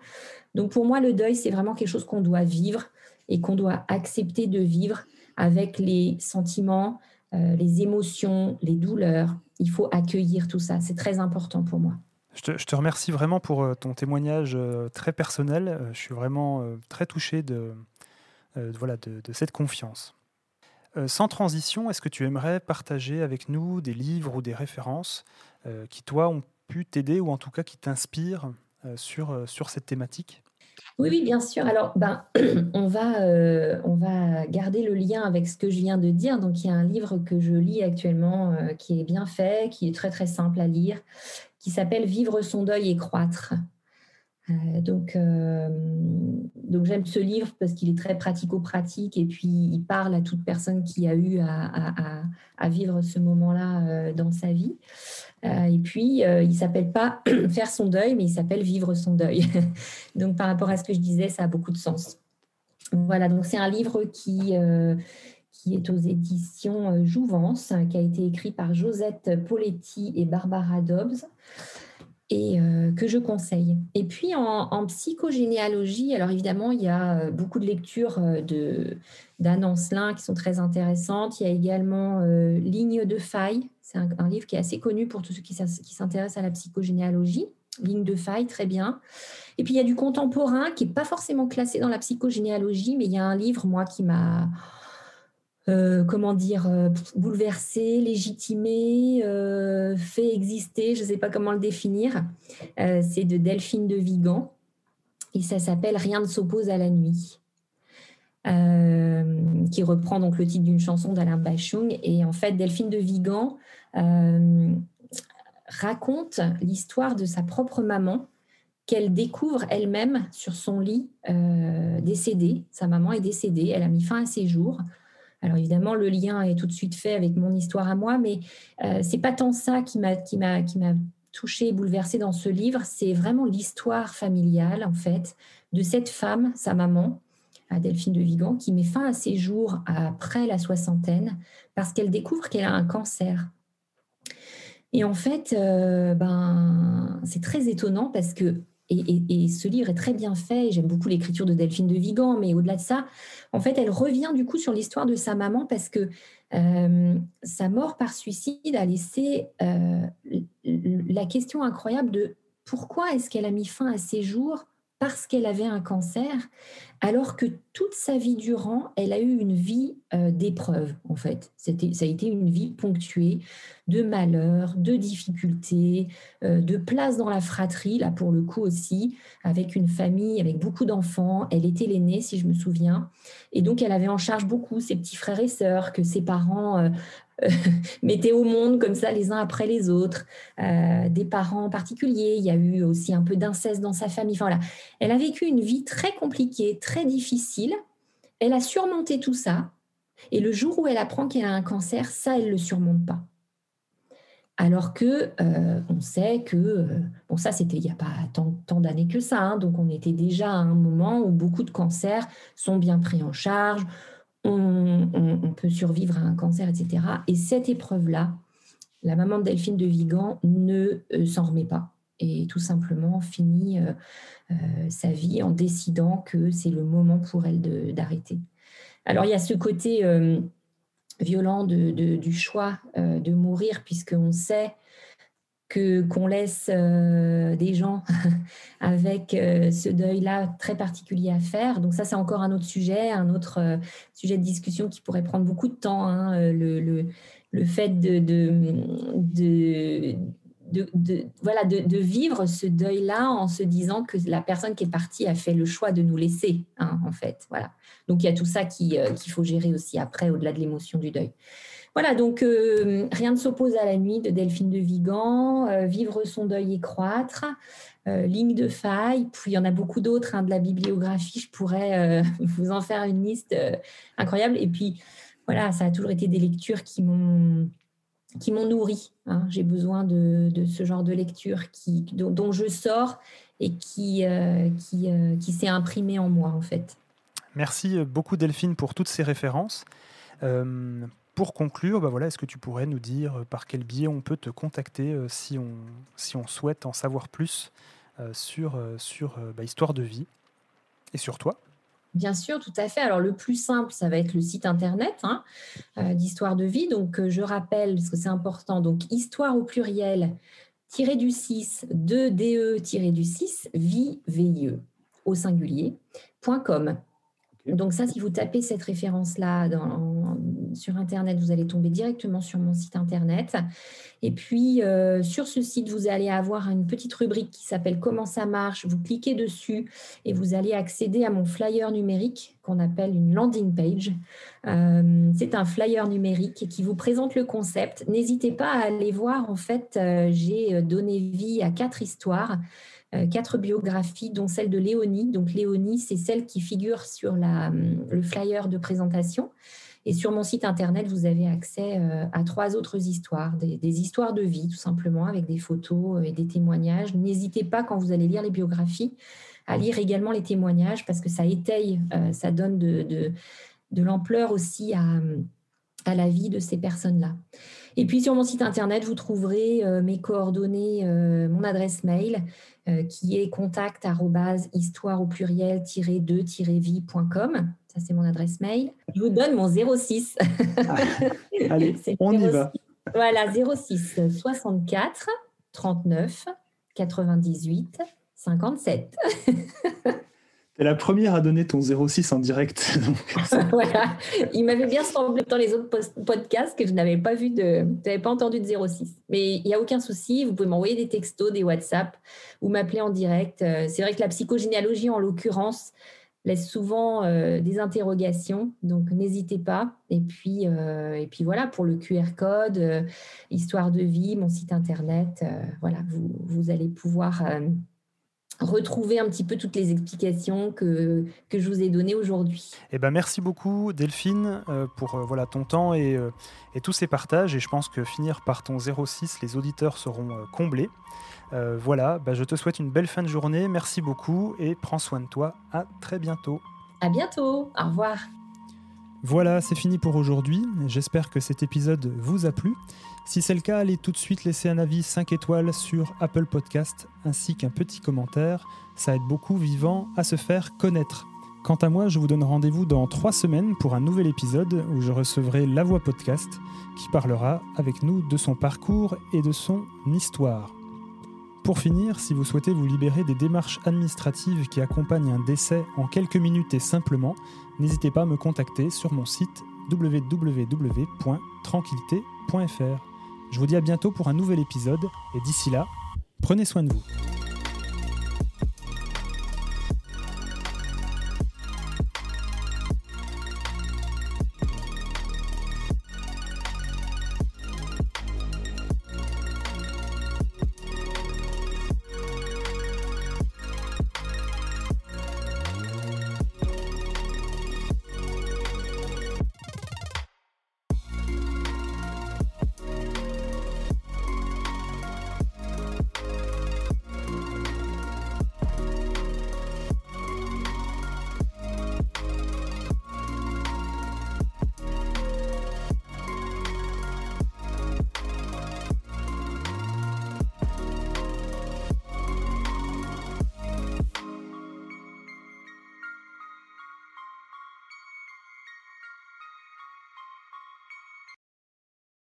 Donc pour moi, le deuil, c'est vraiment quelque chose qu'on doit vivre et qu'on doit accepter de vivre avec les sentiments, euh, les émotions, les douleurs. Il faut accueillir tout ça. C'est très important pour moi. Je te, remercie vraiment pour euh, ton témoignage euh, très personnel. Je suis vraiment très touché de, voilà, de, cette confiance. Sans transition, est-ce que tu aimerais partager avec nous des livres ou des références qui, toi, ont pu t'aider ou en tout cas qui t'inspirent sur, sur cette thématique? Oui, oui, bien sûr. Alors, ben, on, va, euh, on va garder le lien avec ce que je viens de dire. Donc, il y a un livre que je lis actuellement euh, qui est bien fait, qui est très, très simple à lire, qui s'appelle Vivre son deuil et croître. Euh, donc, donc j'aime ce livre parce qu'il est très pratico-pratique et puis il parle à toute personne qui a eu à, vivre ce moment-là dans sa vie. Euh, et puis, euh, il ne s'appelle pas faire son deuil, mais il s'appelle vivre son deuil. donc, par rapport à ce que je disais, ça a beaucoup de sens. Voilà, donc c'est un livre qui, euh, qui est aux éditions Jouvence, qui a été écrit par Josette Poletti et Barbara Dobbs et que je conseille. Et puis en, psychogénéalogie, alors évidemment, il y a beaucoup de lectures de, d'Anne Ancelin qui sont très intéressantes. Il y a également Ligne de faille c'est un, livre qui est assez connu pour tous ceux qui, s'intéressent à la psychogénéalogie. Ligne de faille, très bien. Et puis il y a du contemporain qui n'est pas forcément classé dans la psychogénéalogie, mais il y a un livre, moi, qui m'a, euh, comment dire, euh, bouleversé, légitimé, euh, fait exister, je ne sais pas comment le définir. c'est de Delphine de Vigan et ça s'appelle Rien ne s'oppose à la nuit. qui reprend donc le titre d'une chanson d'Alain Bachung. Et en fait, Delphine de Vigan raconte l'histoire de sa propre maman qu'elle découvre elle-même sur son lit décédée. Sa maman est décédée, elle a mis fin à ses jours. Alors évidemment, le lien est tout de suite fait avec mon histoire à moi, mais euh, c'est pas tant ça qui m'a qui touchée et bouleversée dans ce livre. C'est vraiment l'histoire familiale en fait de cette femme, sa maman, Delphine de Vigan, qui met fin à ses jours après la soixantaine parce qu'elle découvre qu'elle a un cancer. Et en fait, euh, ben, c'est très étonnant parce que, et, ce livre est très bien fait, j'aime beaucoup l'écriture de Delphine de Vigan, mais au-delà de ça, en fait, elle revient du coup sur l'histoire de sa maman parce que euh, sa mort par suicide a laissé euh, la question incroyable de pourquoi est-ce qu'elle a mis fin à ses jours parce qu'elle avait un cancer, alors que toute sa vie durant, elle a eu une vie euh, d'épreuve, en fait. Ça a été une vie ponctuée de malheurs, de difficultés, euh, de place dans la fratrie, là pour le coup aussi, avec une famille, avec beaucoup d'enfants. Elle était l'aînée, si je me souviens. Et donc, elle avait en charge beaucoup ses petits frères et sœurs que ses parents euh, mettaient au monde comme ça les uns après les autres, euh, des parents particuliers. Il y a eu aussi un peu d'inceste dans sa famille. Voilà. Elle a vécu une vie très compliquée, très difficile. Elle a surmonté tout ça. Et le jour où elle apprend qu'elle a un cancer, ça, elle ne le surmonte pas. Alors que euh, on sait que, euh, bon ça c'était il n'y a pas tant, tant d'années que ça, hein. donc on était déjà à un moment où beaucoup de cancers sont bien pris en charge, on, peut survivre à un cancer, etc. Et cette épreuve-là, la maman de Delphine de Vigan ne euh, s'en remet pas et tout simplement finit euh, euh, sa vie en décidant que c'est le moment pour elle d'arrêter. Alors il y a ce côté violent du choix de mourir puisqu'on sait qu'on laisse euh, des gens avec euh, ce deuil-là très particulier à faire. Donc ça, c'est encore un autre sujet, un autre euh, sujet de discussion qui pourrait prendre beaucoup de temps. Hein, le, le, le, fait de, de, de, voilà, de, vivre ce deuil-là en se disant que la personne qui est partie a fait le choix de nous laisser, hein, en fait. Voilà. Donc il y a tout ça qu'il faut gérer aussi après, au-delà de l'émotion du deuil. Voilà, donc euh, rien ne s'oppose à la nuit de Delphine de Vigan, euh, vivre son deuil et croître, euh, ligne de faille, puis il y en a beaucoup d'autres hein, de la bibliographie, je pourrais vous en faire une liste incroyable. Et puis voilà, ça a toujours été des lectures qui m'ont qui m'ont nourri. Hein. J'ai besoin de, ce genre de lecture qui, dont, je sors et qui, qui, qui s'est imprimé en moi en fait. Merci beaucoup Delphine pour toutes ces références pour conclure, bah voilà, est-ce que tu pourrais nous dire euh, par quel biais on peut te contacter euh, si, on, si on souhaite en savoir plus euh, sur, sur bah, Histoire de vie et sur toi? Bien sûr, tout à fait. Alors le plus simple, ça va être le site internet hein, d'Histoire de vie. Donc je rappelle, parce que c'est important, donc histoire au pluriel, tiré du 6, 2DE, tiré du 6, vie, VIE, au singulier, .com. Donc ça, si vous tapez cette référence-là sur Internet, vous allez tomber directement sur mon site Internet. Et puis, euh, sur ce site, vous allez avoir une petite rubrique qui s'appelle Comment ça marche. Vous cliquez dessus et vous allez accéder à mon flyer numérique qu'on appelle une landing page. Euh, c'est un flyer numérique qui vous présente le concept. N'hésitez pas à aller voir. En fait, euh, j'ai donné vie à quatre histoires quatre biographies, dont celle de Léonie. Donc Léonie, c'est celle qui figure sur la, le flyer de présentation. Et sur mon site internet, vous avez accès euh, à trois autres histoires, des, histoires de vie tout simplement, avec des photos et des témoignages. N'hésitez pas quand vous allez lire les biographies à lire également les témoignages parce que ça étaye, euh, ça donne de, de, de l'ampleur aussi à, à la vie de ces personnes-là. Et puis sur mon site internet, vous trouverez mes coordonnées, mon adresse mail euh, qui est contact histoire au pluriel 2-vie.com. Ça, c'est mon adresse mail. Je vous donne mon 06. Ah, allez, on y va. Voilà, 06 64 39 98 57. Es la première à donner ton 06 en direct. voilà. Il m'avait bien semblé dans les autres podcasts que je n'avais pas vu de, n'avais pas entendu de 06. Mais il n'y a aucun souci. Vous pouvez m'envoyer des textos, des WhatsApp ou m'appeler en direct. Euh, c'est vrai que la psychogénéalogie, en l'occurrence, laisse souvent euh, des interrogations. Donc, n'hésitez pas. Et puis, euh, et puis voilà, pour le QR code, Histoire de vie, mon site internet, voilà, vous, vous allez pouvoir retrouver un petit peu toutes les explications que, que je vous ai données aujourd'hui. Eh ben, merci beaucoup Delphine euh, pour euh, voilà, ton temps et, euh, et, tous ces partages. Et je pense que finir par ton 06, les auditeurs seront comblés. voilà, bah, je te souhaite une belle fin de journée. Merci beaucoup et prends soin de toi. À très bientôt. À bientôt. Au revoir. Voilà, c'est fini pour aujourd'hui. J'espère que cet épisode vous a plu. Si c'est le cas, allez tout de suite laisser un avis 5 étoiles sur Apple Podcast ainsi qu'un petit commentaire. Ça aide beaucoup Vivant à se faire connaître. Quant à moi, je vous donne rendez-vous dans 3 semaines pour un nouvel épisode où je recevrai La Voix Podcast qui parlera avec nous de son parcours et de son histoire. Pour finir, si vous souhaitez vous libérer des démarches administratives qui accompagnent un décès en quelques minutes et simplement, n'hésitez pas à me contacter sur mon site www.tranquillité.fr. Je vous dis à bientôt pour un nouvel épisode et d'ici là, prenez soin de vous.